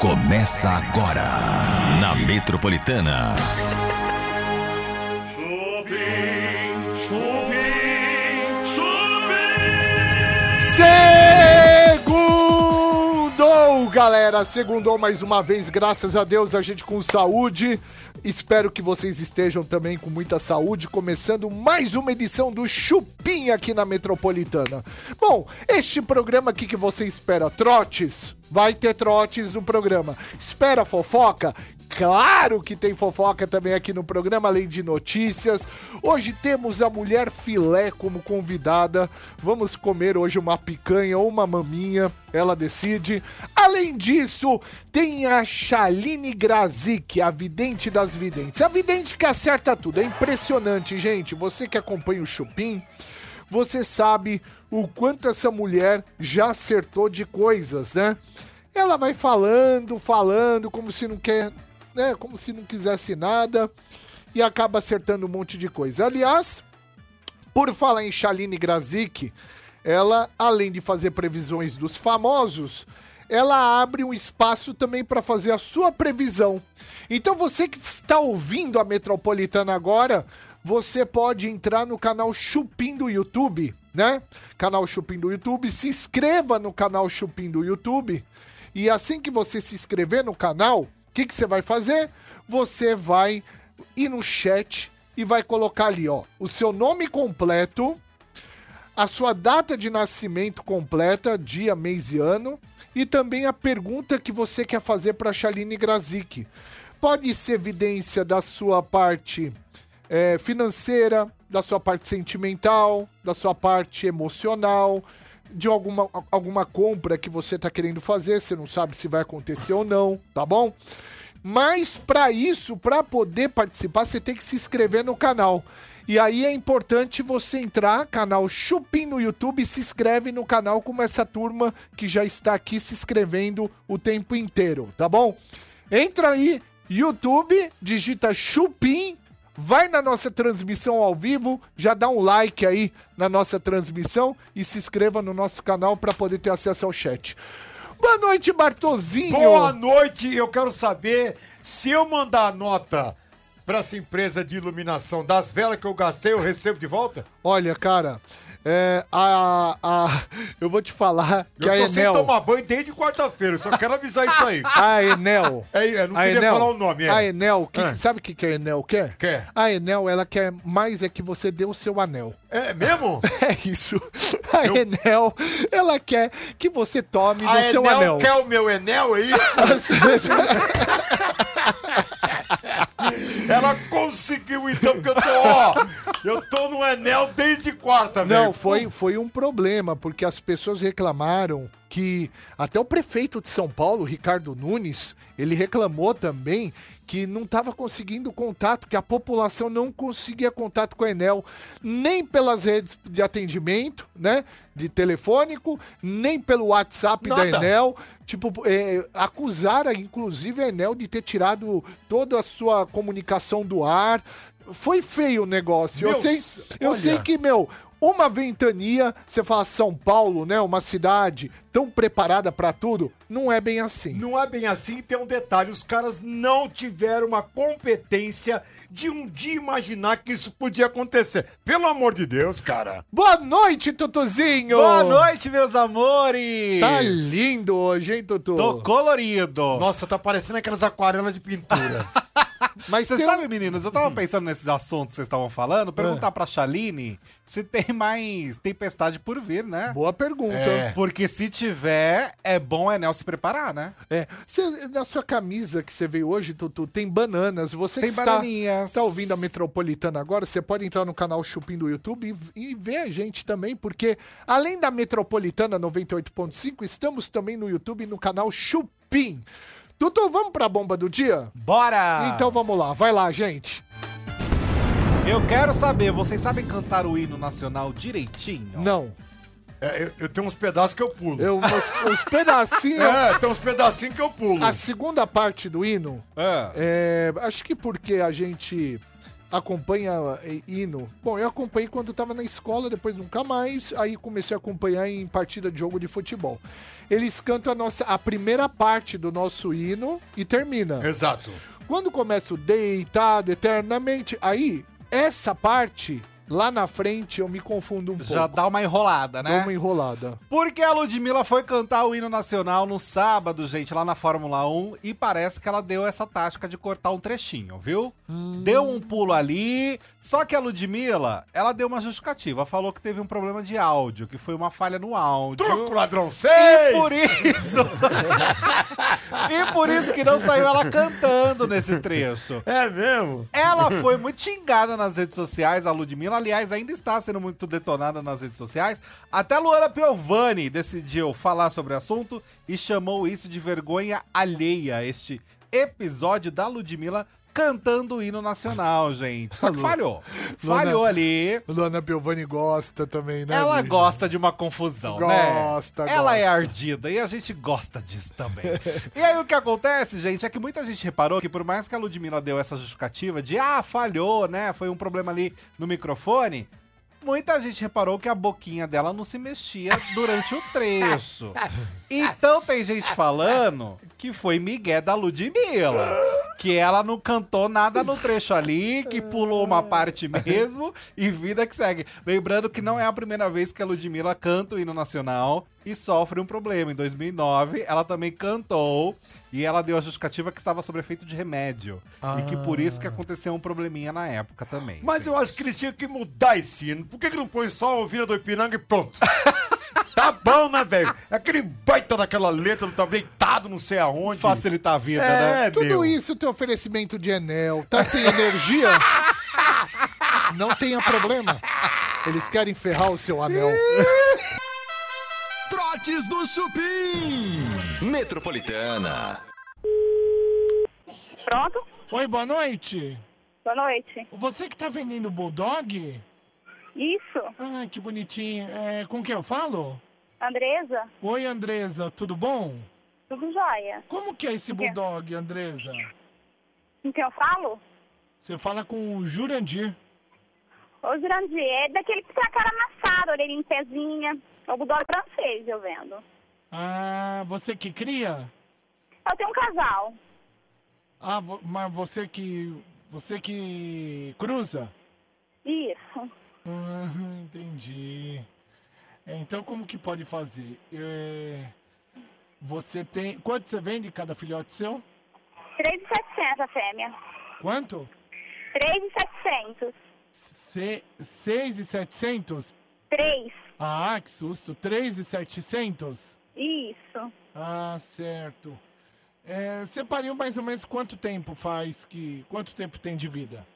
Começa agora na Metropolitana. Galera! Segundou mais uma vez, graças a Deus, a gente com saúde. Espero que vocês estejam também com muita saúde, começando mais uma edição do Chupim aqui na Metropolitana. Bom, este programa aqui que você espera, trotes, vai ter trotes no programa. Espera fofoca? Claro que tem fofoca também aqui no programa, além de notícias. Hoje temos a mulher filé como convidada. Vamos comer hoje uma picanha ou uma maminha, ela decide. Além disso, tem a Chaline Grazik, a vidente das videntes. A vidente que acerta tudo. É impressionante, gente. Você que acompanha o Chupim, você sabe o quanto essa mulher já acertou de coisas, né? Ela vai falando, falando, como se não quer né, como se não quisesse nada e acaba acertando um monte de coisa. Aliás, por falar em Shaline Grazik, ela, além de fazer previsões dos famosos, ela abre um espaço também para fazer a sua previsão. Então você que está ouvindo a Metropolitana agora, você pode entrar no canal Chupim do YouTube, né? Canal Chupim do YouTube, se inscreva no canal Chupim do YouTube. E assim que você se inscrever no canal, que, que você vai fazer? Você vai ir no chat e vai colocar ali, ó, o seu nome completo, a sua data de nascimento completa, dia, mês e ano, e também a pergunta que você quer fazer para Shaline Grazik. Pode ser evidência da sua parte é, financeira, da sua parte sentimental, da sua parte emocional, de alguma, alguma compra que você está querendo fazer, você não sabe se vai acontecer ou não, tá bom? Mas para isso, para poder participar, você tem que se inscrever no canal. E aí é importante você entrar, canal Chupim no YouTube, se inscreve no canal como essa turma que já está aqui se inscrevendo o tempo inteiro, tá bom? Entra aí, YouTube, digita Chupim vai na nossa transmissão ao vivo, já dá um like aí na nossa transmissão e se inscreva no nosso canal para poder ter acesso ao chat. Boa noite, Bartozinho. Boa noite, eu quero saber se eu mandar a nota para essa empresa de iluminação das velas que eu gastei, eu recebo de volta? Olha, cara, é, a, a, eu vou te falar que eu a tô Enel... sem tomar banho desde quarta-feira, só quero avisar isso aí. A Enel... É, eu não a queria Enel, falar o nome, é. A Enel, que, É. sabe o que, que a Enel quer? Quer. A Enel, ela quer mais é que você dê o seu anel. É mesmo? É isso. A Enel, ela quer que você tome A do seu Enel anel. quer o meu Enel, é isso? Ela conseguiu então que eu tô, ó, eu tô no Enel desde quarta, velho. Não, foi, foi um problema, porque as pessoas reclamaram que até o prefeito de São Paulo, Ricardo Nunes, ele reclamou também que não estava conseguindo contato, que a população não conseguia contato com a Enel, nem pelas redes de atendimento, né, de telefônico, nem pelo WhatsApp da Nada. Enel. Tipo, é, acusaram inclusive a Enel de ter tirado toda a sua comunicação do ar. Foi feio o negócio. eu Meu, sei, eu olha. sei que, meu, uma ventania, você fala São Paulo, né? Uma cidade tão preparada pra tudo, não é bem assim. Não é bem assim, tem um detalhe: os caras não tiveram uma competência de um dia imaginar que isso podia acontecer. Pelo amor de Deus, cara. Boa noite, Tutuzinho! Boa noite, meus amores! Tá lindo hoje, hein, Tutu? Tô colorido! Nossa, tá parecendo aquelas aquarelas de pintura. Mas um- sabem, meninos, eu tava pensando nesses assuntos que vocês estavam falando, perguntar pra Chaline se tem mais tempestade por vir, né? Boa pergunta. É. Porque se tiver, é bom Enel se preparar, né? É. Cê- na sua camisa que você veio hoje, Tutu, tem bananas. Você Tem que está, bananinhas. está ouvindo a Metropolitana agora, você pode entrar no canal Chupim do YouTube e, e ver a gente também, porque além da Metropolitana 98.5, estamos também no YouTube no canal Chupim. Tutu, vamos pra bomba do dia? Bora! Então vamos lá, vai lá, gente. Eu quero saber, vocês sabem cantar o hino nacional direitinho? Não. É, eu, eu tenho uns pedaços que eu pulo. Eu, os, os pedacinhos. É, tem uns pedacinhos que eu pulo. A segunda parte do hino, Ah. é, acho que porque a gente acompanha eh, hino? Bom, eu acompanhei quando tava na escola, depois nunca mais. Aí comecei a acompanhar em partida de jogo de futebol. Eles cantam a nossa a primeira parte do nosso hino e termina. Exato. Quando começa o deitado eternamente, aí essa parte lá na frente eu me confundo um Já pouco. dá uma enrolada, Dá né? uma enrolada. Porque a Ludmilla foi cantar o hino nacional no sábado, gente, lá na Fórmula 1, e parece que ela deu essa tática de cortar um trechinho, viu? Deu um pulo ali, só que a Ludmilla, ela deu uma justificativa, falou que teve um problema de áudio, que foi uma falha no áudio. Truco, ladrão, E seis! por isso. e por isso que não saiu ela cantando nesse trecho. É mesmo? Ela foi muito xingada nas redes sociais, a Ludmilla. Aliás, ainda está sendo muito detonada nas redes sociais. Até Luana Piovani decidiu falar sobre o assunto e chamou isso de vergonha alheia, este episódio da Ludmilla cantando o hino nacional, gente. Só que falhou. Falhou ali. Luana Piovani gosta também, né? Ela gosta de uma confusão, Gosta, né? Ela é gosta. ardida e a gente gosta disso também. e aí o que acontece, gente, é que muita gente reparou que por mais que a Ludmilla deu essa justificativa de ah, falhou, né? Foi um problema ali no microfone. Muita gente reparou que a boquinha dela não se mexia durante o trecho. Então tem gente falando que foi Miguel da Ludmilla. Que ela não cantou nada no trecho ali, que pulou uma parte mesmo e vida que segue. Lembrando que não é a primeira vez que a Ludmilla canta o hino nacional e sofre um problema. Em 2009, ela também cantou e ela deu a justificativa que estava sob efeito de remédio. E que por isso que aconteceu um probleminha na época também. Mas eu acho que eles tinham que mudar esse hino. Por que, que não põe só o Vina do Ipiranga e pronto? tá bom, né, velho? Aquele baita daquela letra, tá deitado não sei aonde. Facilitar a vida, né? É, Tudo meu. isso tem oferecimento de Enel. Tá sem energia? Não tenha problema. Eles querem ferrar o seu anel. Trotes do Chupim. Metropolitana. Pronto? Oi, boa noite. Boa noite. Você que tá vendendo Bulldog? Isso, Ah, que bonitinho. É, com quem eu falo? Andresa, Oi, Andresa, tudo bom? tudo jóia. Como que é esse quê? Bulldog, Andresa? Com quem eu falo? Você fala com o Jurandir. Ô, Jurandir, é daquele que tem a cara amassada, orelhinha em pezinha. É o bulldog francês, eu vendo. Ah, você que cria? Eu tenho um casal. Ah, vo- mas você que. Você que cruza? Isso. Ah, entendi. É, então como que pode fazer? É, você tem. Quanto você vende cada filhote seu? 3,700 a fêmea. Quanto? 3,700. Se, 6,700? 3. Ah, que susto. 3,700? Isso. Ah, certo. É, você pariu mais ou menos quanto tempo faz que. Quanto tempo tem de vida?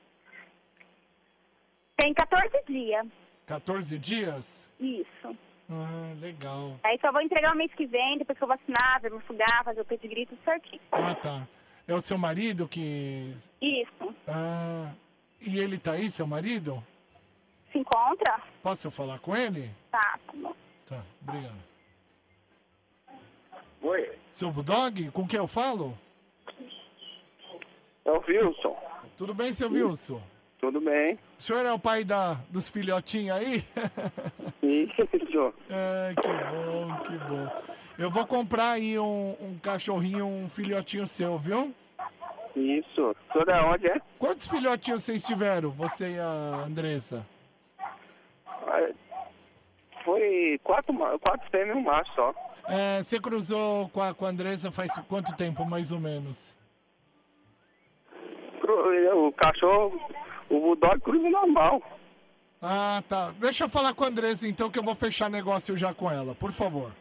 Tem 14 dias. 14 dias? Isso. Ah, legal. Aí só vou entregar o mês que vem, depois que eu vacinar, vermifugar, fazer o pedigree, tudo certinho. Ah, tá. É o seu marido que. Isso. Ah. E ele tá aí, seu marido? Se encontra? Posso eu falar com ele? Tá, tá bom. Tá, obrigado. Oi, Seu Bulldog? Com quem eu falo? é o Wilson. Tudo bem, seu Wilson? Tudo bem? O senhor é o pai da, dos filhotinhos aí? Isso. Ah, que bom, que bom. Eu vou comprar aí um, um cachorrinho, um filhotinho seu, viu? Isso. Sou da onde, é? Quantos filhotinhos vocês tiveram, você e a Andressa? Foi quatro, quatro fêmeas e um macho só. É, você cruzou com a, com a Andressa faz quanto tempo, mais ou menos? O cachorro, o bulldog cruza normal. Ah, tá. Deixa eu falar com a Andressa então, que eu vou fechar negócio já com ela, por favor.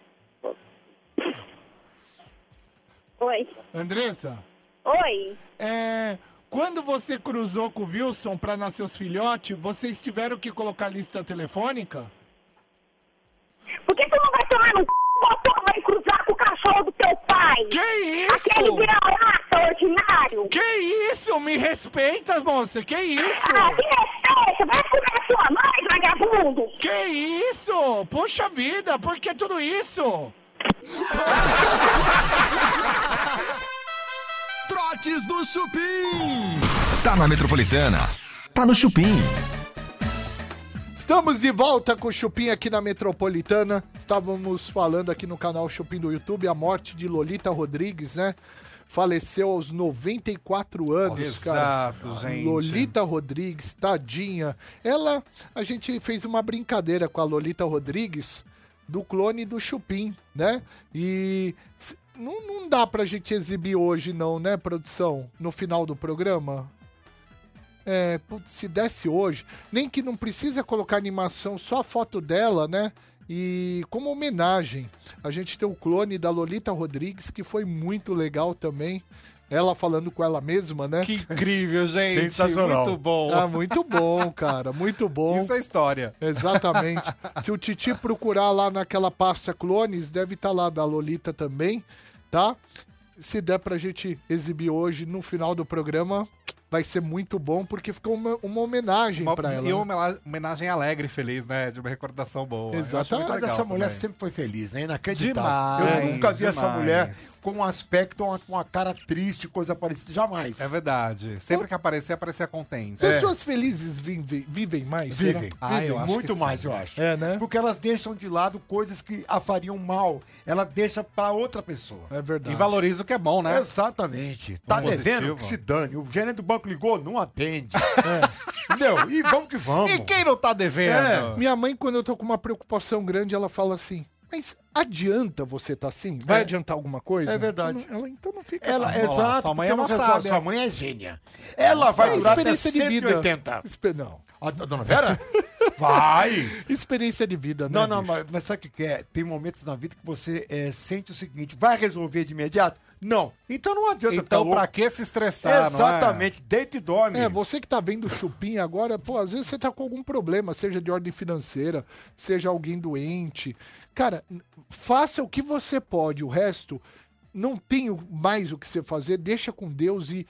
Oi. Andressa, Oi. é, quando você cruzou com o Wilson para nascer os filhotes, vocês tiveram que colocar lista telefônica? Por que tu não vai tomar no c... porra vai cruzar com o cachorro do teu pai? Que Aquele isso? vira-lata ordinário. Que isso? Me respeita, moça. Que isso? Ah, que respeito. Vai comer sua mãe, vagabundo. Que isso? Puxa vida, por que tudo isso? Trotes do Chupim. Tá na Metropolitana. tá no Chupim. Estamos de volta com o Chupim aqui na Metropolitana. Estávamos falando aqui no canal Chupim do YouTube a morte de Lolita Rodrigues, né? Faleceu aos 94 anos, Exato, cara. gente. Lolita Rodrigues, tadinha. Ela, a gente fez uma brincadeira com a Lolita Rodrigues do clone do Chupim, né? E não, não dá pra gente exibir hoje não, né, produção? No final do programa? É, se desse hoje, nem que não precisa colocar animação, só a foto dela, né? E como homenagem, a gente tem o clone da Lolita Rodrigues, que foi muito legal também. Ela falando com ela mesma, né? Que incrível, gente. Sensacional. Muito bom. Ah, muito bom, cara, muito bom. Isso é história. Exatamente. Se o Titi procurar lá naquela pasta clones, deve estar lá da Lolita também, tá? Se der pra gente exibir hoje no final do programa, vai ser muito bom, porque ficou uma, uma homenagem Uma, pra ela. e né? uma homena- homenagem alegre e feliz, né? De uma recordação boa. Exatamente. Mas essa mulher também. sempre foi feliz, né? Inacreditável. Demais, eu nunca vi essa demais. mulher com um aspecto, uma, com uma cara triste, coisa parecida. Jamais. É verdade. Sempre que aparecer, aparecer contente. Pessoas felizes vivem, vivem mais? Vivem. Ah, eu acho muito que mais, sim. eu acho. É, né? Porque elas deixam de lado coisas que a fariam mal. Ela deixa pra outra pessoa. É verdade. E valoriza o que é bom, né? Exatamente. Tá Positivo. devendo que se dane. O gerente do banco ligou, não atende. Entendeu? E vamos que vamos. E quem não tá devendo? É. Minha mãe, quando eu tô com uma preocupação grande, ela fala assim: Mas adianta você tá assim? Vai É. adiantar alguma coisa? É verdade. Ela, então não fica Ela, assim. exato. sua mãe é uma sábia. Sua mãe é gênia. Ela vai É durar até experiência de vida. 180. Espe- Não. A, a dona Vera? Vai! Experiência de vida, né? Não, não, mas, mas sabe o que que é? Tem momentos na vida que você é, sente o seguinte: vai resolver de imediato? Não. Então não adianta Então, ficar pra louco. que se estressar, Exatamente, deita e dorme. É, você que tá vendo o Chupim agora, pô, às vezes você tá com algum problema, seja de ordem financeira, seja alguém doente. Cara, faça o que você pode, o resto não tem mais o que você fazer, deixa com Deus e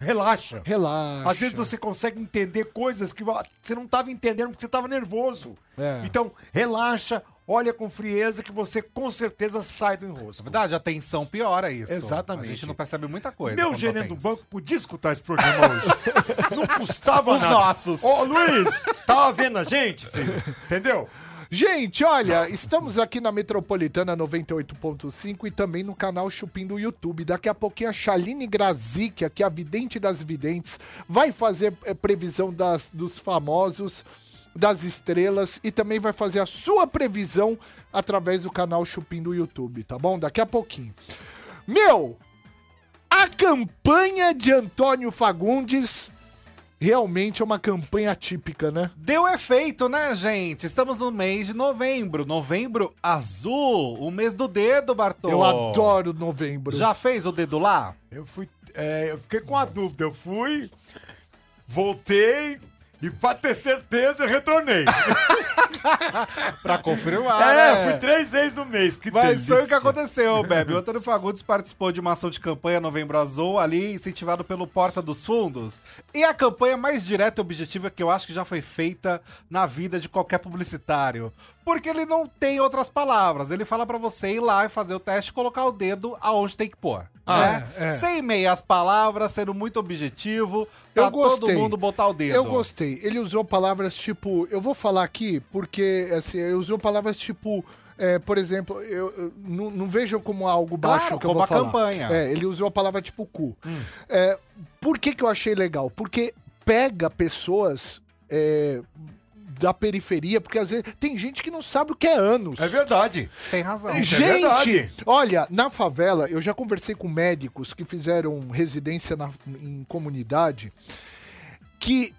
Relaxa. relaxa. Às vezes você consegue entender coisas que você não estava entendendo porque você estava nervoso. É. Então, relaxa, olha com frieza que você com certeza sai do enrosco. É verdade, a tensão piora isso. Exatamente. A gente não percebe muita coisa. Meu quando tá gerente do banco podia escutar esse programa hoje. não custava Os nada. nossos. Ô, Luiz, tava vendo a gente, filho? Entendeu? Gente, olha, estamos aqui na Metropolitana 98.5 e também no canal Chupim do YouTube. Daqui a pouquinho a Chaline Grazik, que é a vidente das videntes, vai fazer eh, previsão das, dos famosos, das estrelas e também vai fazer a sua previsão através do canal Chupim do YouTube, tá bom? Daqui a pouquinho. Meu, a campanha de Antônio Fagundes realmente é uma campanha atípica, né? Deu efeito, né, gente? Estamos no mês de novembro. Novembro azul, o mês do dedo, Bartô. Eu adoro novembro. Já fez o dedo lá? Eu fui. é, eu fiquei com a dúvida. Eu fui, voltei e pra ter certeza eu retornei. Pra confirmar, é, né? fui três vezes no mês. Que Mas foi o que delícia. aconteceu, Bebe. O Antônio Fagundes participou de uma ação de campanha Novembro Azul, ali incentivado pelo Porta dos Fundos. E a campanha mais direta e objetiva que eu acho que já foi feita na vida de qualquer publicitário. Porque ele não tem outras palavras. Ele fala pra você ir lá e fazer o teste e colocar o dedo aonde tem que pôr. Né? é. Sem meias palavras, sendo muito objetivo, pra Eu gostei. todo mundo botar o dedo. Eu gostei. Ele usou palavras tipo. Eu vou falar aqui porque, assim, ele usou palavras tipo. é, por exemplo, eu, eu não, não vejo como algo Claro, baixo que eu como vou a falar. campanha. É, ele usou a palavra tipo cu. É, por que, que eu achei legal? Porque pega pessoas é, da periferia, porque às vezes tem gente que não sabe o que é anos. É verdade. Tem razão. é Gente, verdade. olha, na favela, eu já conversei com médicos que fizeram residência na- em comunidade que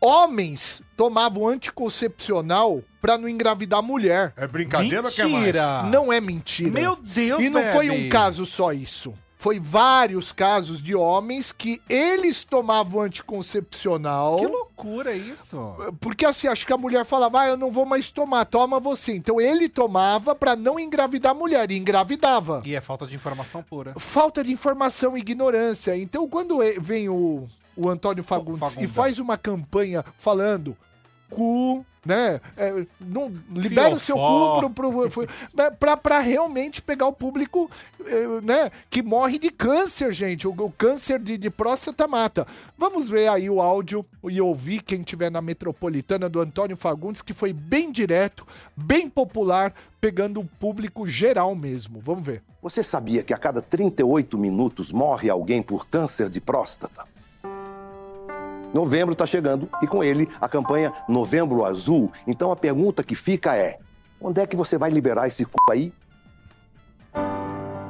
homens tomavam anticoncepcional pra não engravidar mulher. É brincadeira ou quer mais? Mentira! Não é mentira. Meu Deus, E não foi Bebe. um caso só isso. Foi vários casos de homens que eles tomavam anticoncepcional. Que loucura isso. Porque assim, acho que a mulher falava, ah, eu não vou mais tomar, toma você. Então ele tomava pra não engravidar a mulher, e engravidava. E é falta de informação pura. Falta de informação, ignorância. Então quando e- vem o, o Antônio Fagundes Fagunda. e faz uma campanha falando cu, né? É, não, libera o seu cu pro, pro, pro- pra, pra realmente pegar o público, eh, né? Que morre de câncer, gente. O, o câncer de, de próstata mata. Vamos ver aí o áudio e ouvir quem tiver na metropolitana do Antônio Fagundes, que foi bem direto, bem popular, pegando o público geral mesmo. Vamos ver. Você sabia que a cada 38 minutos morre alguém por câncer de próstata? Novembro está chegando e com ele a campanha Novembro Azul. Então a pergunta que fica é: onde é que você vai liberar esse c aí?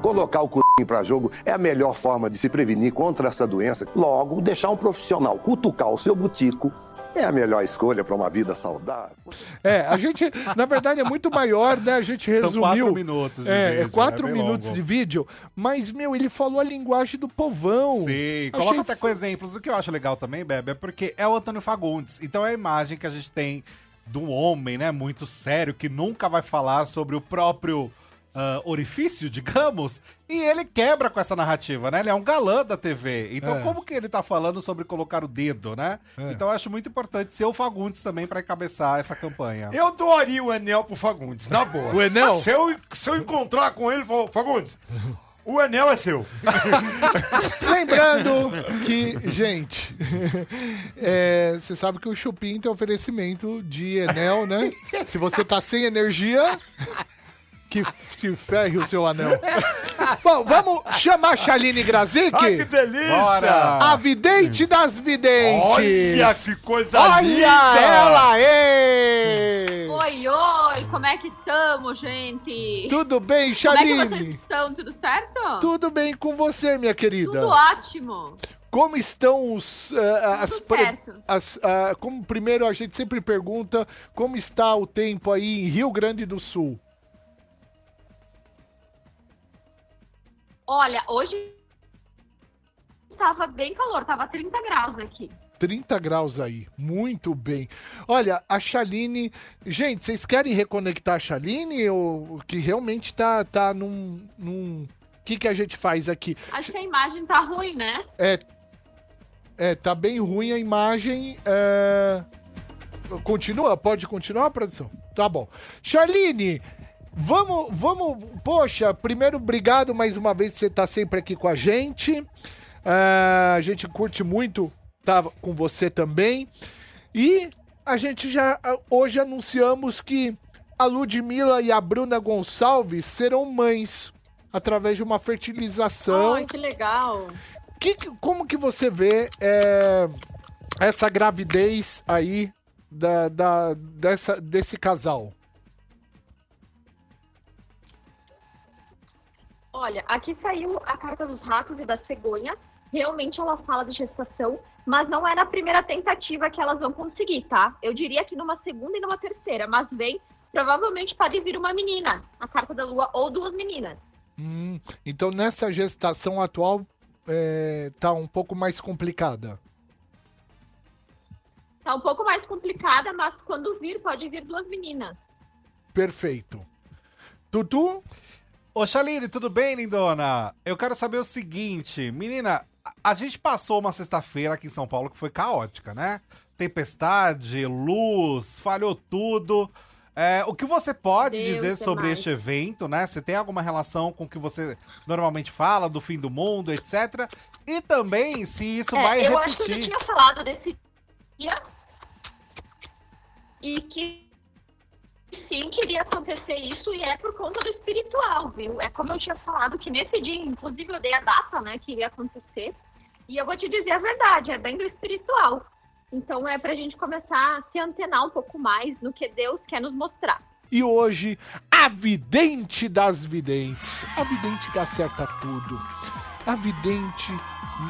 Colocar o c para jogo é a melhor forma de se prevenir contra essa doença. Logo, deixar um profissional cutucar o seu butico é a melhor escolha para uma vida saudável. É, a gente, na verdade, é muito maior, né? A gente São resumiu. quatro minutos de é, vídeo, é quatro é minutos longo. de vídeo, mas, meu, ele falou a linguagem do povão. Sim, Achei coloca até f- com exemplos. O que eu acho legal também, Bebe, é porque é o Antônio Fagundes. Então é a imagem que a gente tem de um homem, né, muito sério, que nunca vai falar sobre o próprio ah, orifício, digamos, e ele quebra com essa narrativa, né? Ele é um galã da TV. Então, É. como que ele tá falando sobre colocar o dedo, né? Então, eu acho muito importante ser o Fagundes também pra encabeçar essa campanha. Eu doaria o Enel pro Fagundes, na boa. O Enel? Se eu, se eu encontrar com ele, falo, Fagundes, o Enel é seu. Lembrando que, gente, é, você sabe que o Chupim tem oferecimento de Enel, né? Se você tá sem energia, que se ferre o seu anel. Bom, vamos chamar a Chaline Grazik, Ai, que delícia! Bora! a vidente das videntes. Olha que coisa Olha linda! ela aí! Oi, oi, como é que estamos, gente? Tudo bem, Como é que vocês Chaline? estão? Tudo certo? Tudo bem com você, minha querida? Tudo ótimo. Como estão os. ah, as Tudo pre- certo. as, ah, como primeiro a gente sempre pergunta como está o tempo aí em Rio Grande do Sul. Olha, hoje estava bem calor, tava 30 graus aqui. 30 graus aí, muito bem. Olha, a Chaline. Gente, vocês querem reconectar a Chaline ou que realmente tá, tá num. num... O que, que a gente faz aqui? Acho que a imagem tá ruim, né? É. É, tá bem ruim a imagem. é, Continua? Pode continuar, produção? Tá bom. Charline, vamos, vamos. Poxa, primeiro, obrigado mais uma vez você tá sempre aqui com a gente. É, a gente curte muito estar com você também. E a gente já hoje anunciamos que a Ludmilla e a Bruna Gonçalves serão mães através de uma fertilização. Ai, que legal. Que- como que você vê é, essa gravidez aí da, da- dessa, desse casal? Olha, aqui saiu a carta dos ratos e da cegonha. Realmente ela fala de gestação, mas não é na primeira tentativa que elas vão conseguir, tá? Eu diria que numa segunda e numa terceira, mas vem, provavelmente pode vir uma menina, a carta da lua, ou duas meninas. Hum, então nessa gestação atual é, tá um pouco mais complicada. Tá um pouco mais complicada, mas quando vir, pode vir duas meninas. Perfeito. Tutu? Ô, Chaline, tudo bem, lindona? Eu quero saber o seguinte, menina, a- gente passou uma sexta-feira aqui em São Paulo que foi caótica, né? Tempestade, luz, falhou tudo. É, o que você pode Deus dizer sobre mais. este evento, né? Você tem alguma relação com o que você normalmente fala, do fim do mundo, etc. E também se isso É, vai eu repetir. acho que eu já tinha falado desse dia e que sim queria acontecer isso e é por conta do espiritual, viu? É como eu tinha falado que nesse dia, inclusive eu dei a data, né, que iria acontecer. E eu vou te dizer a verdade, é bem do espiritual. Então é pra gente começar a se antenar um pouco mais no que Deus quer nos mostrar. E hoje, a vidente das videntes. A vidente que acerta tudo. A vidente,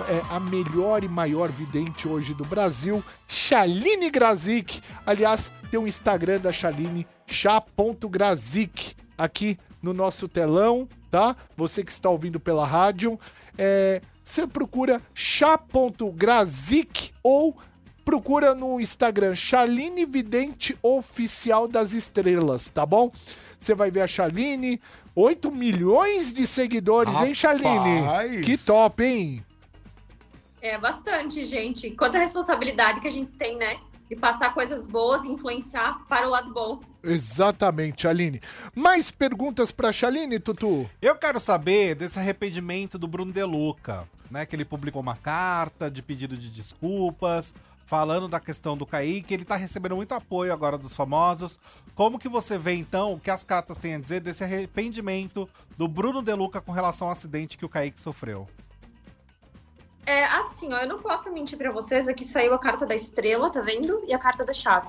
é a melhor e maior vidente hoje do Brasil, Chaline Grazik. Aliás, tem o Instagram da Chaline, chá.grazik, aqui no nosso telão, tá? Você que está ouvindo pela rádio. É, você procura chá.grazik ou procura no Instagram Chaline Vidente Oficial das Estrelas, tá bom? Você vai ver a Chaline, 8 milhões de seguidores, hein, Chaline? Rapaz! Que top, hein? É bastante, gente. Quanta responsabilidade que a gente tem, né? e passar coisas boas e influenciar para o lado bom. Exatamente, Aline. Mais perguntas pra Chaline, Tutu? Eu quero saber desse arrependimento do Bruno De Luca, né? Que ele publicou uma carta de pedido de desculpas, falando da questão do Kaique. Ele tá recebendo muito apoio agora dos famosos. Como que você vê, então, o que as cartas têm a dizer desse arrependimento do Bruno De Luca com relação ao acidente que o Kaique sofreu? É assim, ó, eu não posso mentir pra vocês, aqui saiu a carta da estrela, tá vendo? E a carta da chave.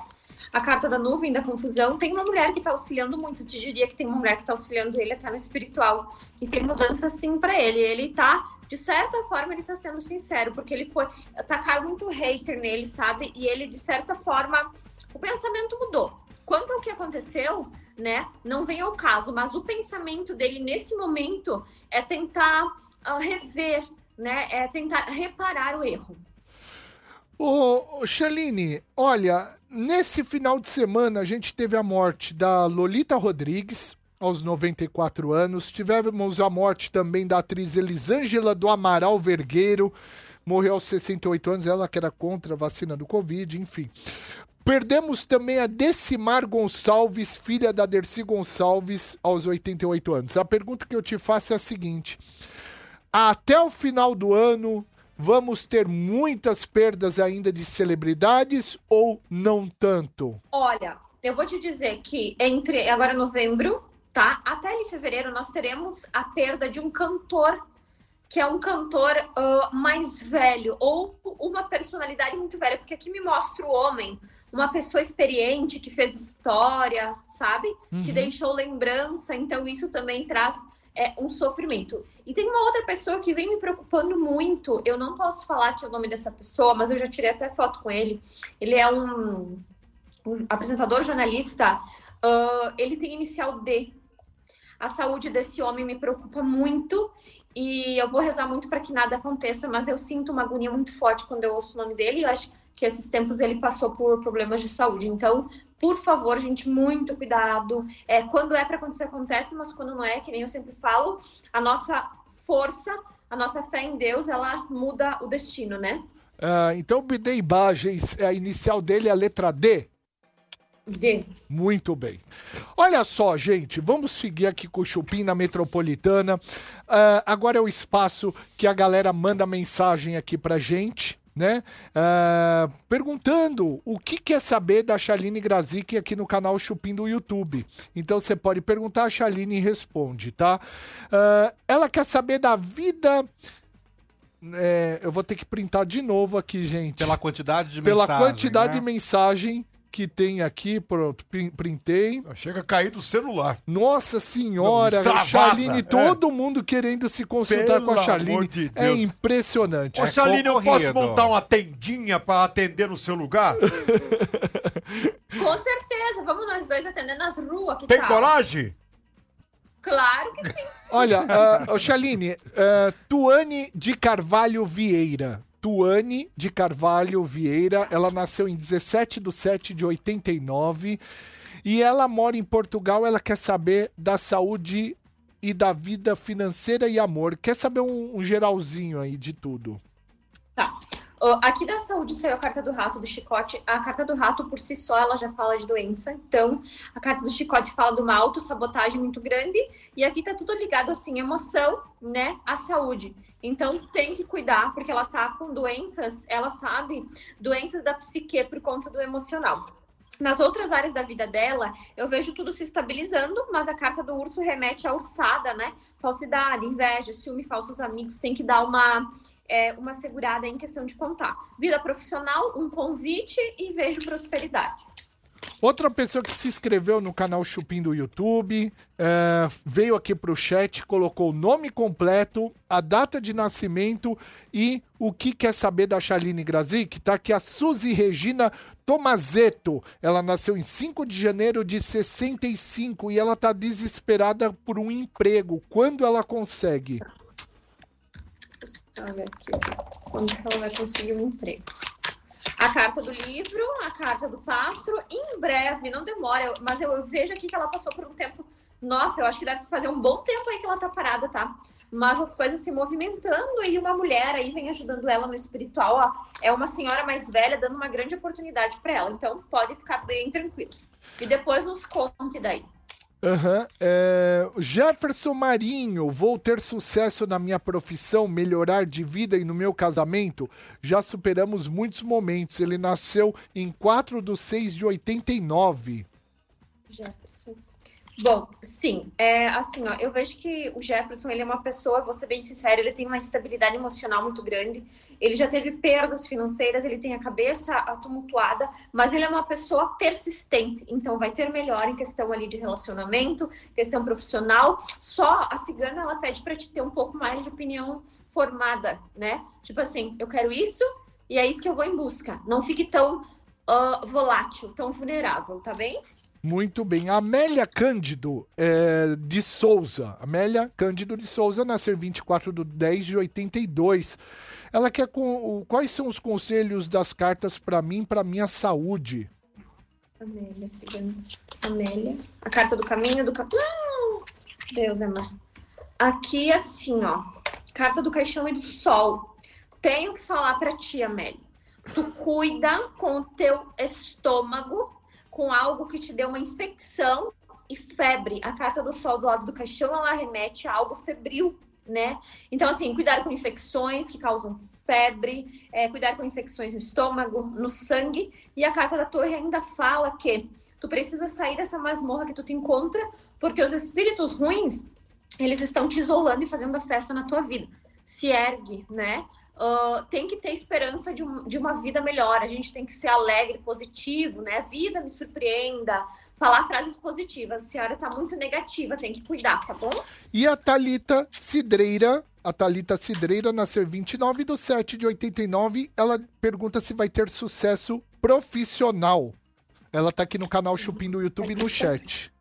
A carta da nuvem, da confusão, tem uma mulher que tá auxiliando muito. Te diria que tem uma mulher que tá auxiliando ele até no espiritual. E tem mudança sim pra ele. Ele tá, de certa forma, ele tá sendo sincero, porque ele foi. Tacaram muito hater nele, sabe? E ele, de certa forma, o pensamento mudou. Quanto ao que aconteceu, né? Não vem ao caso, mas o pensamento dele nesse momento é tentar ah, rever, né? É tentar reparar o erro. Ô, Chaline, olha, nesse final de semana a gente teve a morte da Lolita Rodrigues, aos 94 anos. Tivemos a morte também da atriz Elisângela do Amaral Vergueiro, morreu aos 68 anos, ela que era contra a vacina do Covid, enfim. Perdemos também a Decimar Gonçalves, filha da Dercy Gonçalves, aos 88 anos. A pergunta que eu te faço é a seguinte: até o final do ano, vamos ter muitas perdas ainda de celebridades ou não tanto? Olha, eu vou te dizer que entre agora novembro, tá? Até ali fevereiro nós teremos a perda de um cantor que é um cantor ah, mais velho ou uma personalidade muito velha, porque aqui me mostra o homem, uma pessoa experiente que fez história, sabe? Que deixou lembrança, então isso também traz é, um sofrimento. E tem uma outra pessoa que vem me preocupando muito. Eu não posso falar aqui o nome dessa pessoa, mas eu já tirei até foto com ele. Ele é um, um apresentador jornalista. ah, ele tem inicial D. A saúde desse homem me preocupa muito e eu vou rezar muito para que nada aconteça, mas eu sinto uma agonia muito forte quando eu ouço o nome dele. Eu acho que esses tempos ele passou por problemas de saúde. Então, por favor, gente, muito cuidado. É, quando é para acontecer, acontece, mas quando não é, que nem eu sempre falo, a nossa força, a nossa fé em Deus, ela muda o destino, né? Ah, então, o Bidê Imagens, a inicial dele é a letra D? D. Muito bem. Olha só, gente, vamos seguir aqui com o Chupim na Metropolitana. Ah, agora é o espaço que a galera manda mensagem aqui pra gente, né? Ah, perguntando o que quer saber da Chaline Grazik aqui no canal Chupim do YouTube. Então você pode perguntar, a Chaline responde, tá? Ah, ela quer saber da vida. É, eu vou ter que printar de novo aqui, gente. Pela quantidade de Pela mensagem, quantidade né? de mensagem que tem aqui, pronto, prin- printei. Chega a cair do celular. Nossa senhora, Não, Chaline, é. todo mundo querendo se consultar Pelo com a Chaline. de é impressionante. Ô, Chaline, eu posso montar uma tendinha pra atender no seu lugar? Com certeza, vamos nós dois atender nas ruas. Que Tem tal? coragem? Claro que sim. Olha, uh, Chaline, ah, Tuane de Carvalho Vieira. Tuane de Carvalho Vieira, ela nasceu em 17 de 7 de 89 e ela mora em Portugal. Ela quer saber da saúde e da vida financeira e amor. Quer saber um, um geralzinho aí de tudo. Tá. Aqui da saúde saiu a carta do rato, do chicote. A carta do rato, por si só, ela já fala de doença. Então, a carta do chicote fala de uma autossabotagem muito grande. E aqui tá tudo ligado, assim, emoção, né, à saúde. Então, tem que cuidar, porque ela tá com doenças, ela sabe, doenças da psique por conta do emocional. Nas outras áreas da vida dela, eu vejo tudo se estabilizando, mas a carta do urso remete à ursada, né? Falsidade, inveja, ciúme, falsos amigos. Tem que dar uma, é, uma segurada em questão de contar. Vida profissional, um convite e vejo prosperidade. Outra pessoa que se inscreveu no canal Chupim do YouTube, é, veio aqui pro chat, colocou o nome completo, a data de nascimento e o que quer saber da Chaline Grazik. Tá aqui a Suzy Regina Tomazetto. Ela nasceu em 5 de janeiro de 65 e ela tá desesperada por um emprego. Quando ela consegue? Quando ela vai conseguir um emprego. A carta do livro, a carta do pássaro, em breve, não demora, mas eu, eu vejo aqui que ela passou por um tempo. Nossa, eu acho que deve fazer um bom tempo aí que ela tá parada, tá? Mas as coisas se movimentando e uma mulher aí vem ajudando ela no espiritual. Ó, é uma senhora mais velha dando uma grande oportunidade para ela. Então pode ficar bem tranquilo. E depois nos conte daí. Aham. é, Jefferson Marinho, vou ter sucesso na minha profissão, melhorar de vida e no meu casamento? Já superamos muitos momentos. Ele nasceu em 4 de 6 de 89. Jefferson. Bom, sim, é assim, ó, eu vejo que o Jefferson, ele é uma pessoa, vou ser bem sincero, ele tem uma estabilidade emocional muito grande, ele já teve perdas financeiras, ele tem a cabeça tumultuada, mas ele é uma pessoa persistente, então vai ter melhor em questão ali de relacionamento, questão profissional, só a cigana, ela pede para te ter um pouco mais de opinião formada, né? Tipo assim, eu quero isso e é isso que eu vou em busca, não fique tão uh, volátil, tão vulnerável, tá bem? Muito bem. Amélia Cândido é, de Souza. Amélia Cândido de Souza, nasceu 24 de 10 de 82. Ela quer com. Quais são os conselhos das cartas para mim, para minha saúde? Amélia, cigana. Amélia. A carta do caminho do caminho. Deus mar. Aqui, assim, ó. Carta do caixão e do sol. Tenho que falar para ti, Amélia. Tu cuida com o teu estômago com algo que te deu uma infecção e febre. A carta do sol do lado do caixão, ela remete a algo febril, né? Então, assim, cuidar com infecções que causam febre, é, cuidar com infecções no estômago, no sangue. E a carta da torre ainda fala que tu precisa sair dessa masmorra que tu te encontra, porque os espíritos ruins, eles estão te isolando e fazendo a festa na tua vida. Se ergue, né? Uh, tem que ter esperança de, um, de, uma vida melhor. A gente tem que ser alegre, positivo, né? Vida me surpreenda. Falar frases positivas. A senhora tá muito negativa, tem que cuidar, tá bom? E a Talita Cidreira, a Talita Cidreira nasceu 29 de 7 de 89. Ela pergunta se vai ter sucesso profissional. Ela tá aqui no canal Chupim do YouTube no chat.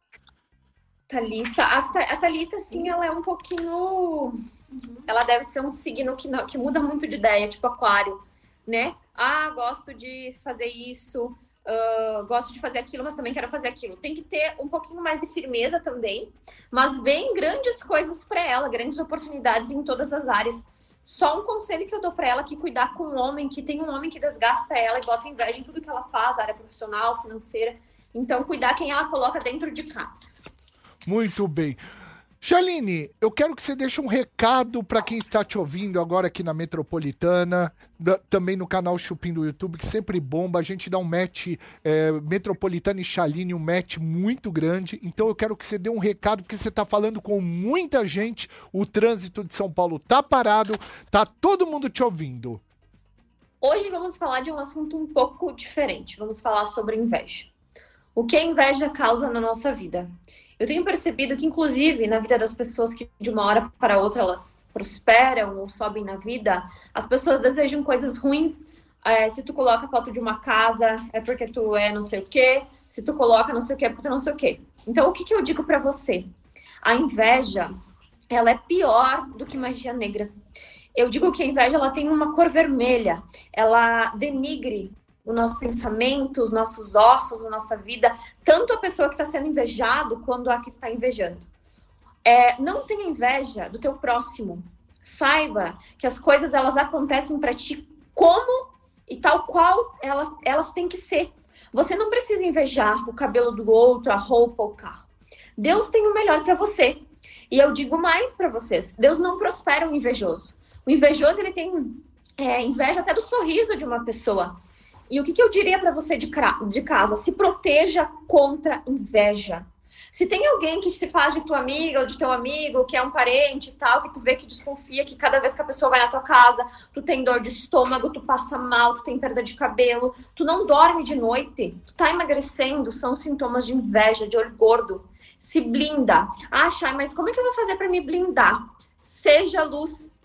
Talita, a Talita, sim, ela é um pouquinho Uhum. Ela deve ser um signo que, não, que muda muito de ideia, tipo aquário, né? Ah, gosto de fazer isso, uh, gosto de fazer aquilo, mas também quero fazer aquilo. Tem que ter um pouquinho mais de firmeza também, mas vem grandes coisas para ela, grandes oportunidades em todas as áreas. Só um conselho que eu dou para ela que cuidar com um homem, que tem um homem que desgasta ela e bota inveja em tudo que ela faz, área profissional, financeira. Então, cuidar quem ela coloca dentro de casa. Muito bem. Jaline, eu quero que você deixe um recado para quem está te ouvindo agora aqui na Metropolitana, da, também no canal Chupim do YouTube, que sempre bomba. A gente dá um match é, Metropolitana e Chaline, um match muito grande. Então eu quero que você dê um recado, porque você está falando com muita gente. O trânsito de São Paulo tá parado, tá todo mundo te ouvindo. Hoje vamos falar de um assunto um pouco diferente. Vamos falar sobre inveja. O que a inveja causa na nossa vida? Eu tenho percebido que, inclusive, na vida das pessoas que de uma hora para outra elas prosperam ou sobem na vida, as pessoas desejam coisas ruins. É, se tu coloca a foto de uma casa, é porque tu é não sei o quê. Se tu coloca não sei o quê, é porque tu não sei o quê. Então, o que, que eu digo para você? A inveja, ela é pior do que magia negra. Eu digo que a inveja ela tem uma cor vermelha, ela denigre o nosso pensamento, os nossos ossos, a nossa vida, tanto a pessoa que está sendo invejado quanto a que está invejando. É, não tenha inveja do teu próximo. Saiba que as coisas elas acontecem para ti como e tal qual elas, elas têm que ser. Você não precisa invejar o cabelo do outro, a roupa, o carro. Deus tem o melhor para você. E eu digo mais para vocês: Deus não prospera o invejoso. O invejoso ele tem é, inveja até do sorriso de uma pessoa. E o que, que eu diria para você de, de casa? Se proteja contra inveja. Se tem alguém que se faz de tua amiga ou de teu amigo, que é um parente e tal, que tu vê que desconfia que cada vez que a pessoa vai na tua casa, tu tem dor de estômago, tu passa mal, tu tem perda de cabelo, tu não dorme de noite, tu tá emagrecendo, são sintomas de inveja, de olho gordo. Se blinda. Ah, Chay, mas como é que eu vou fazer para me blindar? Seja luz,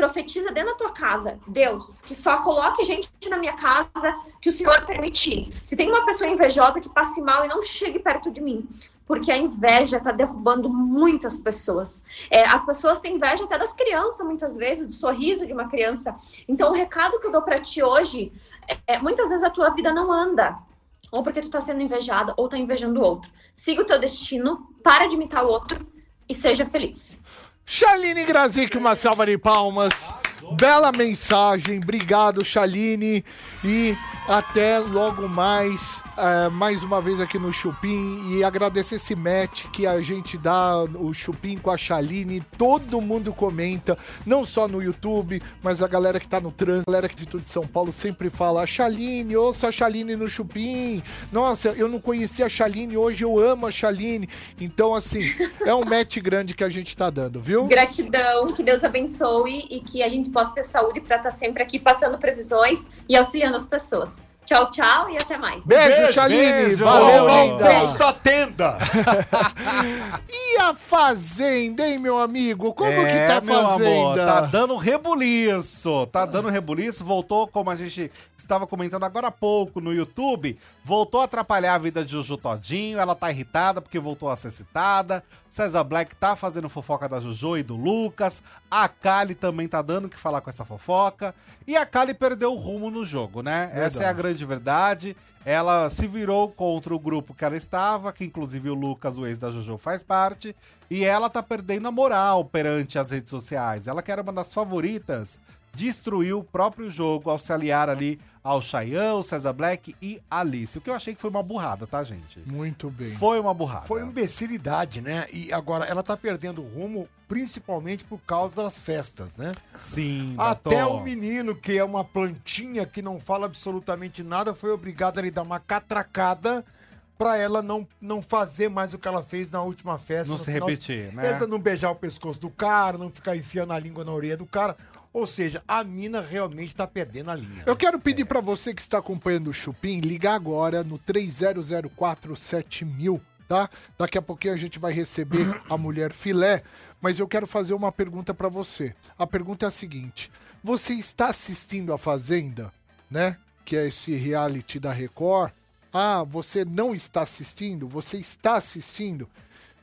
profetiza dentro da tua casa, Deus, que só coloque gente na minha casa que o Senhor permitir. Se tem uma pessoa invejosa que passe mal e não chegue perto de mim, porque a inveja está derrubando muitas pessoas. É, as pessoas têm inveja até das crianças, muitas vezes, do sorriso de uma criança. Então, o recado que eu dou para ti hoje é, é, muitas vezes a tua vida não anda. Ou porque tu está sendo invejada, ou está invejando o outro. Siga o teu destino, para de imitar o outro e seja feliz. Shaline Grazik, uma salva de palmas. Bela mensagem, obrigado Shaline. E até logo mais, é, mais uma vez aqui no Chupim. E agradecer esse match que a gente dá, o Chupim com a Shaline, todo mundo comenta, não só no YouTube, mas a galera que tá no trânsito, a galera que de São Paulo sempre fala, Shaline, ouço a Shaline no Chupim, nossa, eu não conhecia a Shaline, hoje eu amo a Shaline, então assim, é um match grande que a gente tá dando, viu? Gratidão, que Deus abençoe e que a gente possa ter saúde para estar sempre aqui passando previsões e auxiliando as pessoas. Tchau, tchau e até mais. Beijo, beijo. Valeu, Volta. linda. Volta tenda! E a Fazenda, hein, meu amigo? Como que tá a É, amor, Fazenda? tá dando rebuliço. Tá dando rebuliço. Voltou, como a gente estava comentando agora há pouco no YouTube, voltou a atrapalhar a vida de Juju Todinho. Ela tá irritada porque voltou a ser citada. César Black tá fazendo fofoca da Juju e do Lucas. A Kali também tá dando o que falar com essa fofoca. E a Kali perdeu o rumo no jogo, né? Essa é a grande verdade. Ela se virou contra o grupo que ela estava, que inclusive o Lucas, o ex da Jojo, faz parte. E ela tá perdendo a moral perante as redes sociais. Ela que era uma das favoritas, destruiu o próprio jogo ao se aliar ali ao Cheyenne, César Black e Alice. O que eu achei que foi uma burrada, tá, gente? Muito bem. Foi uma burrada. Foi uma imbecilidade, né? E agora ela tá perdendo o rumo, principalmente por causa das festas, né? Sim, Até o menino, que é uma plantinha que não fala absolutamente nada, foi obrigado a lhe dar uma catracada pra ela não, não fazer mais o que ela fez na última festa. Não se final- repetir, né? Essa não beijar o pescoço do cara, não ficar enfiando a língua na orelha do cara. Ou seja, a mina realmente tá perdendo a linha. Eu quero pedir pra você que está acompanhando o Chupim, ligar agora no 30047000, tá? Daqui a pouquinho a gente vai receber a mulher filé, mas eu quero fazer uma pergunta pra você. A pergunta é a seguinte: você está assistindo a Fazenda, né? Que é esse reality da Record? Ah, você não está assistindo? Você está assistindo?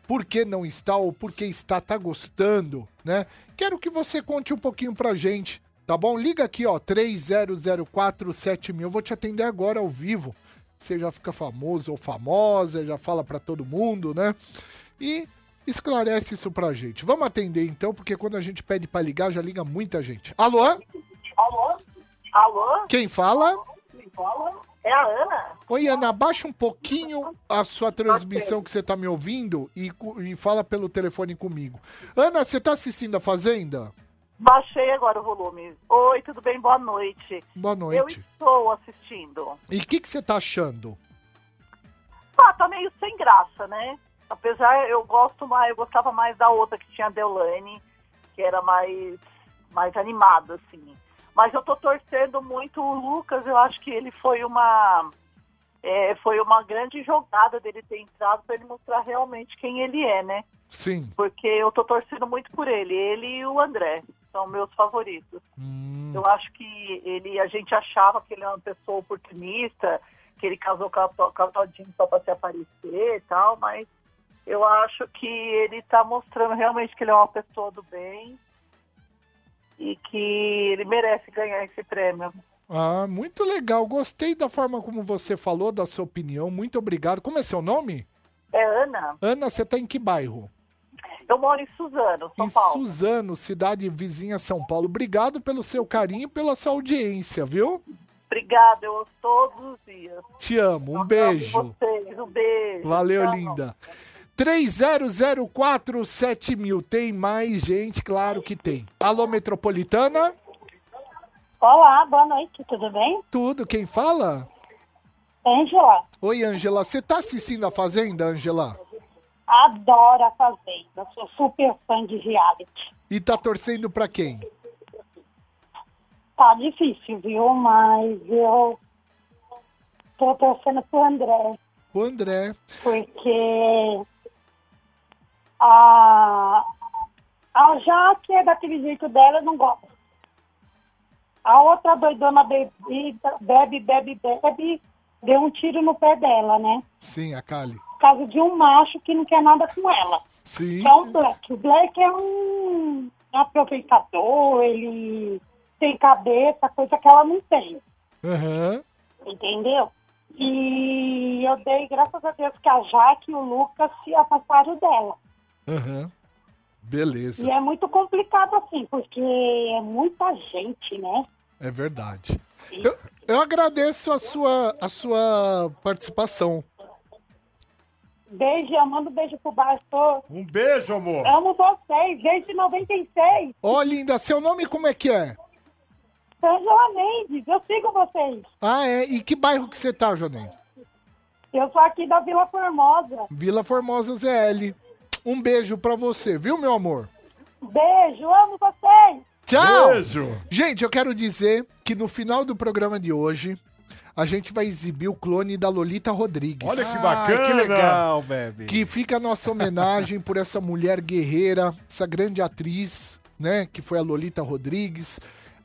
por que não está ou por que está, tá gostando, né? Quero que você conte um pouquinho pra gente, tá bom? Liga aqui, ó, 30047000, eu vou te atender agora ao vivo. Você já fica famoso ou famosa, já fala pra todo mundo, né? E esclarece isso pra gente. Vamos atender então, porque quando a gente pede pra ligar, já liga muita gente. Alô? Alô? Alô? Quem fala? É a Ana? Oi, Ana, abaixa um pouquinho a sua transmissão que você tá me ouvindo e, e fala pelo telefone comigo. Ana, você tá assistindo a Fazenda? Baixei agora o volume. Oi, tudo bem? Boa noite. Boa Eu noite. estou assistindo. E o que, que você tá achando? Ah, tá meio sem graça, né? Apesar, eu gosto mais, eu gostava mais da outra que tinha a Deolane, que era mais, mais animada, assim. Mas eu tô torcendo muito o Lucas, eu acho que ele foi uma. é, foi uma grande jogada dele ter entrado para ele mostrar realmente quem ele é, né? Sim. Porque eu tô torcendo muito por ele. Ele e o André são meus favoritos. Eu acho que ele, a gente achava que ele é uma pessoa oportunista, que ele casou com a, com a Todinho só para se aparecer e tal, mas eu acho que ele tá mostrando realmente que ele é uma pessoa do bem e que ele merece ganhar esse prêmio. Ah, muito legal. Gostei da forma como você falou, da sua opinião. Muito obrigado. Como é seu nome? É Ana? Ana, você tá em que bairro? Eu moro em Suzano, São em Paulo. Suzano, cidade vizinha São Paulo. Obrigado pelo seu carinho e pela sua audiência, viu? Obrigada, eu ouço todos os dias. Te amo. Um Amo beijo. vocês, um beijo. Valeu, Tchau. linda. 30047000. Tem mais gente? Claro que tem. Alô, Metropolitana? Olá, boa noite, tudo bem? Tudo. Quem fala? Ângela, Oi, Ângela. Você tá assistindo a Fazenda, Ângela? adoro a Fazenda, sou super fã de reality. E tá torcendo pra quem? Tá difícil, viu? Mas eu tô torcendo pro André, O André. porque a, a Jaque é daquele jeito dela, não gosto. A outra doidona bebe, bebe, bebe, bebe, deu um tiro no pé dela, né? Sim, a Kali. Por causa de um macho que não quer nada com ela. Sim. Que é o Black. O Black é um aproveitador, ele tem cabeça, coisa que ela não tem. Aham. Entendeu? E eu dei graças a Deus que a Jaque e o Lucas se afastaram dela. Aham. Beleza. E é muito complicado assim, porque é muita gente, né? É verdade. Eu, eu agradeço a sua, a sua participação. Beijo, eu mando beijo pro Bastor. Um beijo, amor. Amo vocês, desde 96. Ô, linda, seu nome como é que é? Angela Mendes, eu sigo vocês. Ah, é? E que bairro que você tá, Joném? Eu sou aqui da Vila Formosa. Vila Formosa ZL. Um beijo pra você, viu, meu amor? Beijo, amo vocês. Tchau! Beijo. Gente, eu quero dizer que no final do programa de hoje, a gente vai exibir o clone da Lolita Rodrigues. Olha que Ah, bacana. que legal, Bebe. Que fica a nossa homenagem por essa mulher guerreira, essa grande atriz, né? Que foi a Lolita Rodrigues,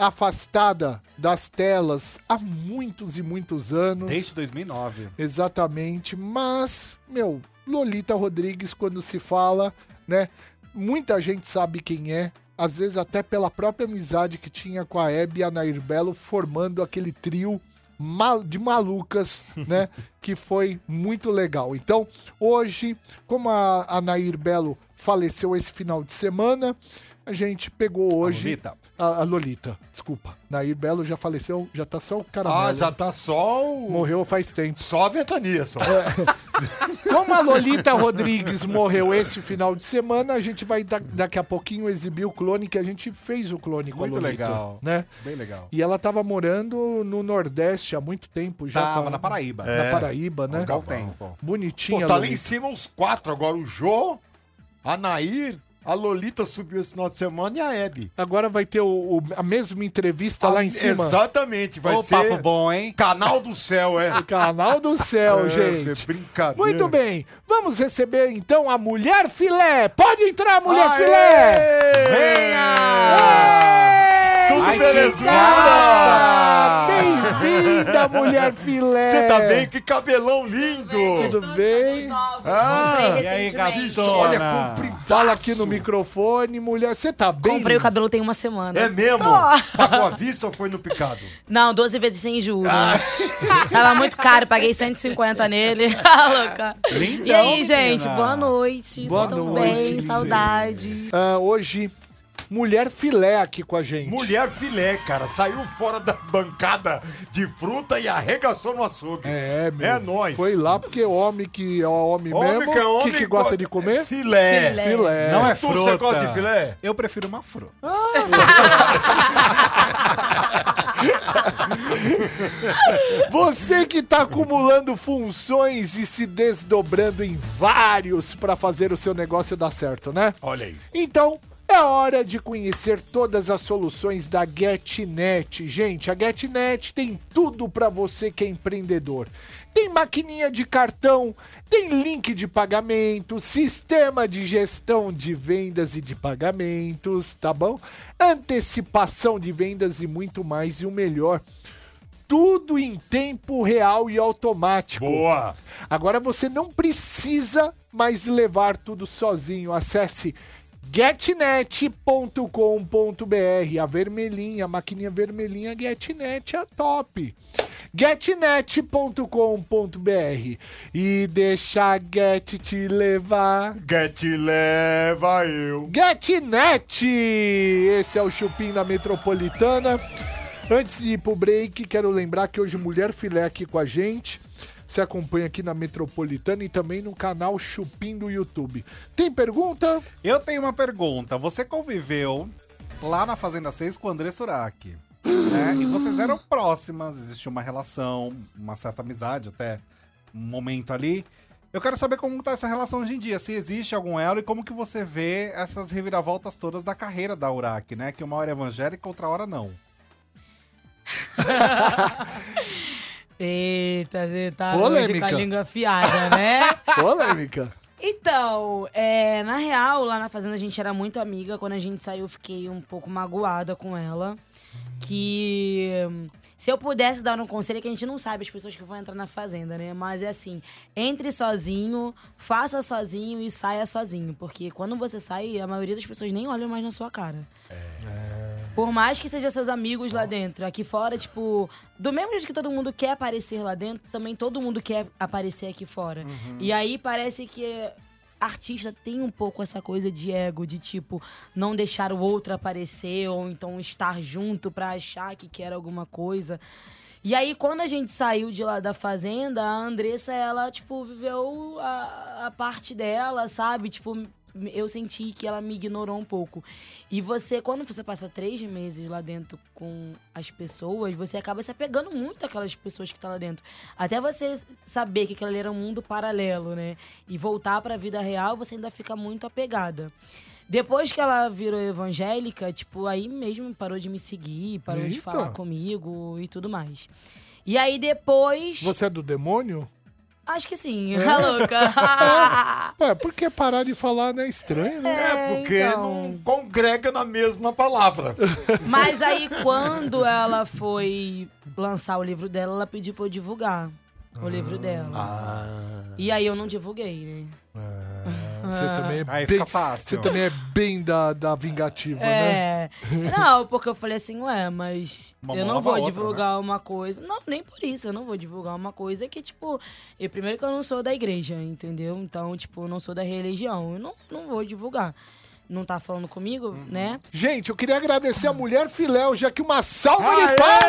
afastada das telas há muitos e muitos anos. Desde 2009. Exatamente, mas, meu, Lolita Rodrigues, quando se fala, né? Muita gente sabe quem é, às vezes até pela própria amizade que tinha com a Hebe e a Nair Belo, formando aquele trio de malucas, né? que foi muito legal. Então, hoje, como a, a Nair Belo faleceu esse final de semana, a gente pegou hoje. Lolita. A, a Lolita, desculpa. Nair Belo já faleceu, já tá só o caramelo. Ah, já tá só o... Morreu faz tempo. Só a ventania, só. Como a Lolita Rodrigues morreu esse final de semana, a gente vai da- daqui a pouquinho exibir o clone que a gente fez o clone com Muito a Lolita, legal. né? Bem legal. E ela tava morando no Nordeste há muito tempo já. Tava com a- na Paraíba. Na É. Paraíba, né? Há um tempo. Bonitinha. Pô, tá lá em Lolita. cima os quatro agora. O Jô, a Nair, a Lolita subiu esse final de semana e a Hebe. Agora vai ter o, o- a mesma entrevista lá em cima. Exatamente, vai Ô, ser... papo bom, hein? Canal do Céu, é. Canal do céu, É, gente. brincadeira. Muito bem, vamos receber então a Mulher Filé. Pode entrar, Mulher Aê! Filé! Venha! Tudo Ai, belezura! Bem-vinda, Mulher Filé! Você tá bem? Que cabelão lindo! Tudo bem? Ah, E aí, olha, gatona? compridaço. Fala aqui no microfone, mulher. Você tá bem? Comprei o cabelo tem uma semana. É mesmo? Tô. Pagou à vista ou foi no picado? Não, 12 vezes sem juros. Ah. Tava muito caro, paguei 150 nele. Ah, louca. Lindão, e aí, menina. gente, boa noite. Boa Vocês estão noite, bem? Lizzy. Saudade. Ah, hoje, Mulher Filé aqui com a gente. Mulher filé, cara. Saiu fora da bancada de fruta e arregaçou no açougue. É, meu. É nóis. Foi lá porque homem que é homem, Homem mesmo, que é homem que, que gosta go- de comer? Filé. Filé. Filé. Não é Tu, fruta. você gosta de filé? Eu prefiro uma fruta. Você que tá acumulando funções e se desdobrando em vários pra fazer o seu negócio dar certo, né? Olha aí. Então, é hora de conhecer todas as soluções da GetNet. Gente, a GetNet tem tudo para você que é empreendedor. Tem maquininha de cartão, tem link de pagamento, sistema de gestão de vendas e de pagamentos, tá bom? Antecipação de vendas e muito mais. E o melhor, tudo em tempo real e automático. Boa. Agora você não precisa mais levar tudo sozinho. Acesse getnet.com.br. A vermelhinha, a maquininha vermelhinha GetNet é top. getnet.com.br e deixa a Get te levar. Get leva eu. GetNet! Esse é o Chupim da Metropolitana. Antes de ir pro break, quero lembrar que hoje Mulher Filé aqui com a gente. Você acompanha aqui na Metropolitana e também no canal Chupim do YouTube. Tem pergunta? Eu tenho uma pergunta. Você conviveu lá na Fazenda 6 com o André Suraki, né? E vocês eram próximas, existia uma relação, uma certa amizade até um momento ali. Eu quero saber como tá essa relação hoje em dia, se existe algum elo e como que você vê essas reviravoltas todas da carreira da Uraki, né? Que uma hora é evangélica, outra hora não. Eita, você tá Polêmica. hoje com a língua afiada, né? Polêmica. Então, é, na real, lá na fazenda a gente era muito amiga. Quando a gente saiu, eu fiquei um pouco magoada com ela. Que hum, se eu pudesse dar um conselho, é que a gente não sabe as pessoas que vão entrar na fazenda, né? Mas é assim, entre sozinho, faça sozinho e saia sozinho. Porque quando você sai, a maioria das pessoas nem olham mais na sua cara. Por mais que sejam seus amigos lá dentro, aqui fora, tipo, do mesmo jeito que todo mundo quer aparecer lá dentro, também todo mundo quer aparecer aqui fora. E aí parece que artista tem um pouco essa coisa de ego, de tipo, não deixar o outro aparecer, ou então estar junto pra achar que quer alguma coisa. E aí, quando a gente saiu de lá da fazenda, a Andressa, ela, tipo, viveu a, a parte dela, sabe? Tipo, eu senti que ela me ignorou um pouco. E você, quando você passa três meses lá dentro com as pessoas, você acaba se apegando muito àquelas pessoas que estão lá dentro. Até você saber que aquilo ali era um mundo paralelo, né? E voltar para a vida real, você ainda fica muito apegada. Depois que ela virou evangélica, tipo, aí mesmo parou de me seguir, parou de Eita. falar comigo e tudo mais. E aí depois. Você é do demônio? Acho que sim, É. a louca. Ué, por que parar de falar, né? Estranho, né? É, porque então. não congrega na mesma palavra. Mas aí, quando ela foi lançar o livro dela, ela pediu pra eu divulgar o livro dela. Ah. E aí eu não divulguei, né? Você também é Aí bem, fica fácil. Você também é bem da, da vingativa, né? É. Não, porque eu falei assim, ué, mas Uma eu não vou outra, divulgar uma coisa. Não, nem por isso, eu não vou divulgar uma coisa que, tipo, eu, primeiro que eu não sou da igreja, entendeu? Então, tipo, eu não sou da religião. Eu não, não vou divulgar. Não tá falando comigo, Uhum. né? Gente, eu queria agradecer a Mulher Filéu, já que uma salva Aê! de palmas!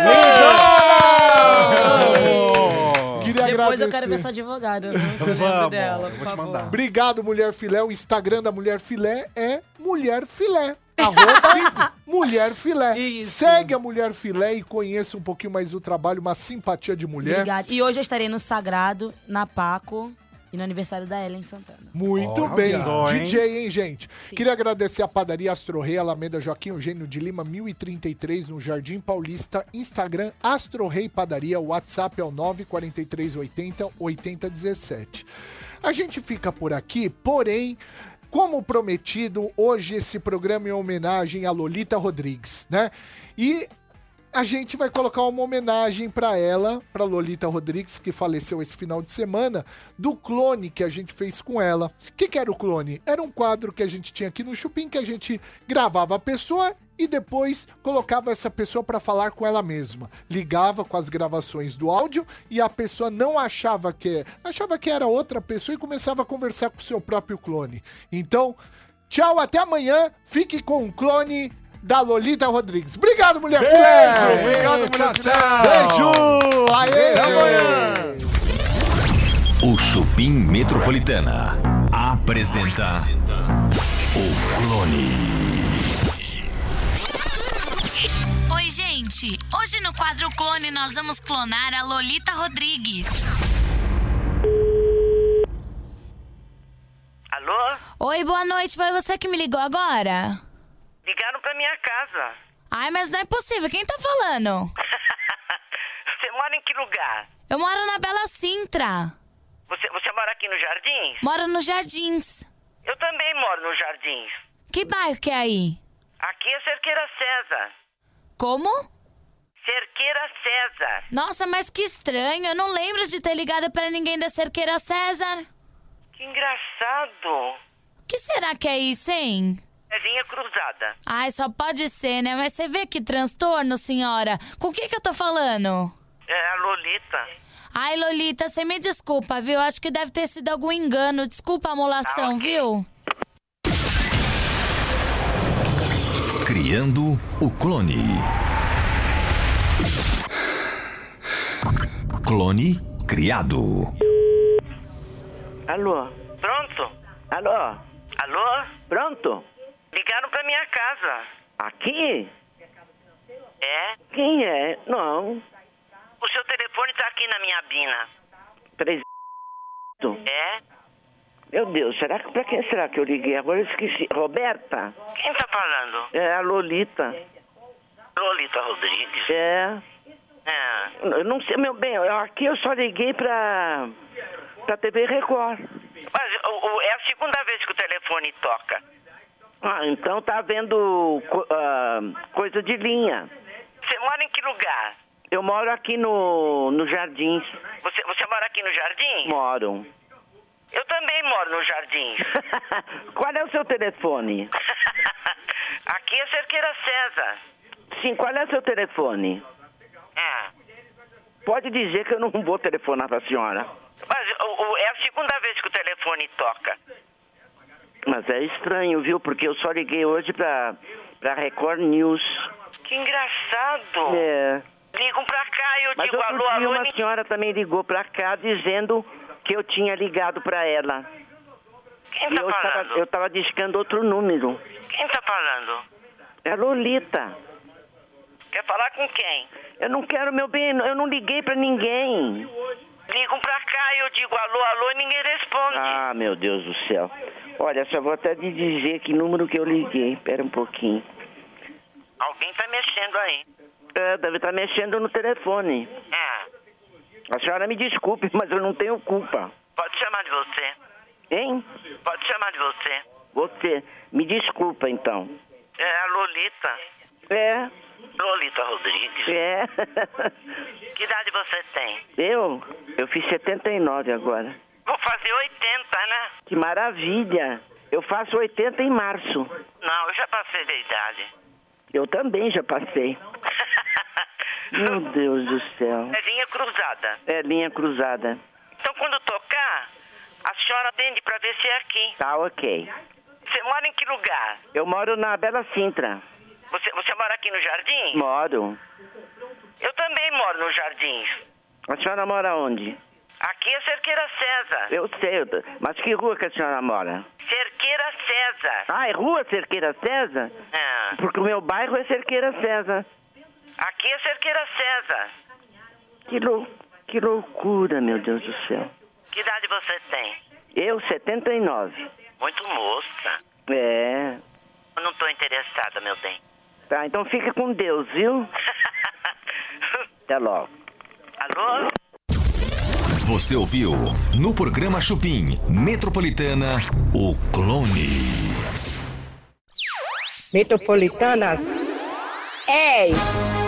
Depois eu quero ver sua advogada. Que eu Vamos, dela, eu por vou te favor. mandar. Obrigado, Mulher Filé. O Instagram da Mulher Filé é Mulher Filé. Arroba Mulher Filé. Segue a Mulher Filé e conheça um pouquinho mais do trabalho, uma simpatia de mulher. Obrigada. E hoje eu estarei no Sagrado, na Paco e no aniversário da Ellen Santana. Muito Olha. bem. Hein? DJ, hein, gente? Queria agradecer a padaria Astro Rei, Alameda Joaquim Eugênio de Lima, 1033, no Jardim Paulista. Instagram Astro Rei Padaria. WhatsApp é o 94380 8017. A gente fica por aqui, porém. Como prometido, hoje esse programa é em homenagem a Lolita Rodrigues, né? E a gente vai colocar uma homenagem pra ela, pra Lolita Rodrigues, que faleceu esse final de semana, do clone que a gente fez com ela. O que, que era o clone? Era um quadro que a gente tinha aqui no Chupim, que a gente gravava a pessoa e depois colocava essa pessoa pra falar com ela mesma. Ligava com as gravações do áudio e a pessoa não achava que achava que era outra pessoa e começava a conversar com o seu próprio clone. Então, tchau, até amanhã. Fique com o clone da Lolita Rodrigues. Obrigado, mulher Beijo, Filé. obrigado, mulher Tchau, Filé. Beijo. Aê. Até amanhã. O Chupim Metropolitana apresenta o Clone. Oi, gente! Hoje no quadro Clone nós vamos clonar a Lolita Rodrigues. Alô? Oi, boa noite. Foi você que me ligou agora? Ligaram pra minha casa. Ai, mas não é possível. Quem tá falando? Você mora em que lugar? Eu moro na Bela Sintra. Você, você mora aqui no Jardins? Moro nos Jardins. Eu também moro no Jardins. Que bairro que é aí? Aqui é Cerqueira César. Como? Cerqueira César. Nossa, mas que estranho. Eu não lembro de ter ligado pra ninguém da Cerqueira César. Que engraçado. O que será que é isso, hein? É linha cruzada. Ai, só pode ser, né? Mas você vê que transtorno, senhora. Com o que que eu tô falando? É a Lolita. Ai, Lolita, você me desculpa, viu? Acho que deve ter sido algum engano. Desculpa a amolação, viu? Criando o clone. Clone criado. Alô? Pronto? Alô? Alô? Pronto? Ligaram pra minha casa. Aqui? É? Quem é? Não. O seu telefone tá aqui na minha bina. Três. É? Meu Deus, será que pra quem será que eu liguei? Agora eu esqueci. Roberta? Quem tá falando? É a Lolita. Lolita Rodrigues. É. É. Eu não sei, meu bem, eu- aqui eu só liguei pra. pra TV Record. Mas o- o- é a segunda vez que o telefone toca. Ah, então tá vendo ah, coisa de linha. Você mora em que lugar? Eu moro aqui no, no Jardins. Você, você mora aqui no Jardim? Moro. Eu também moro no Jardim. Qual é o seu telefone? aqui é Cerqueira César. Sim, qual é o seu telefone? É. Pode dizer que eu não vou telefonar pra senhora. Mas o- o- é a segunda vez que o telefone toca. Mas é estranho, viu? Porque eu só liguei hoje pra, pra Record News. Que engraçado. É. Ligam pra cá e eu Mas digo outro alô, dia alô. uma senhora também ligou pra cá dizendo que eu tinha ligado pra ela. Quem tá eu tava, falando? eu tava discando outro número. Quem tá falando? É Lolita. Quer falar com quem? Eu não quero, meu bem, eu não liguei pra ninguém. Ligam pra cá e eu digo alô, alô e ninguém responde. Ah, meu Deus do céu. Olha, só vou até te dizer que número que eu liguei. Espera um pouquinho. Alguém tá mexendo aí. É, deve estar mexendo no telefone. É. A senhora me desculpe, mas eu não tenho culpa. Pode chamar de você. Hein? Pode chamar de você. Você. Me desculpa, então. É a Lolita. É. Lolita Rodrigues. É. Que idade você tem? Eu? Eu fiz 79 agora. Vou fazer 80, né? Que maravilha. Eu faço 80 em março. Não, eu já passei da idade. Eu também já passei. Meu Deus do céu. É linha cruzada. É linha cruzada. Então quando tocar, a senhora atende pra ver se é aqui. Tá ok. Você mora em que lugar? Eu moro na Bela Sintra. Você, você mora aqui no Jardim? Moro. Eu também moro no Jardins. A senhora mora onde? Aqui é Cerqueira César. Eu sei, mas que rua que a senhora mora? Cerqueira César. Ah, é Rua Cerqueira César? É. Porque o meu bairro é Cerqueira César. Aqui é Cerqueira César. Que, lou que loucura, meu Deus do céu. Que idade você tem? Eu, 79. Muito moça. É. Eu não tô interessada, meu bem. Tá, então fica com Deus, viu? Até logo. Alô? Você ouviu no programa Chupim Metropolitana o clone. Metropolitanas 10. Chupim,